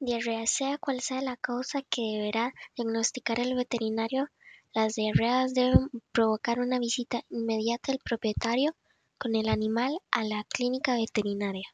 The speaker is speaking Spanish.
Diarrea: sea cual sea la causa que deberá diagnosticar el veterinario, las diarreas deben provocar una visita inmediata del propietario con el animal a la clínica veterinaria.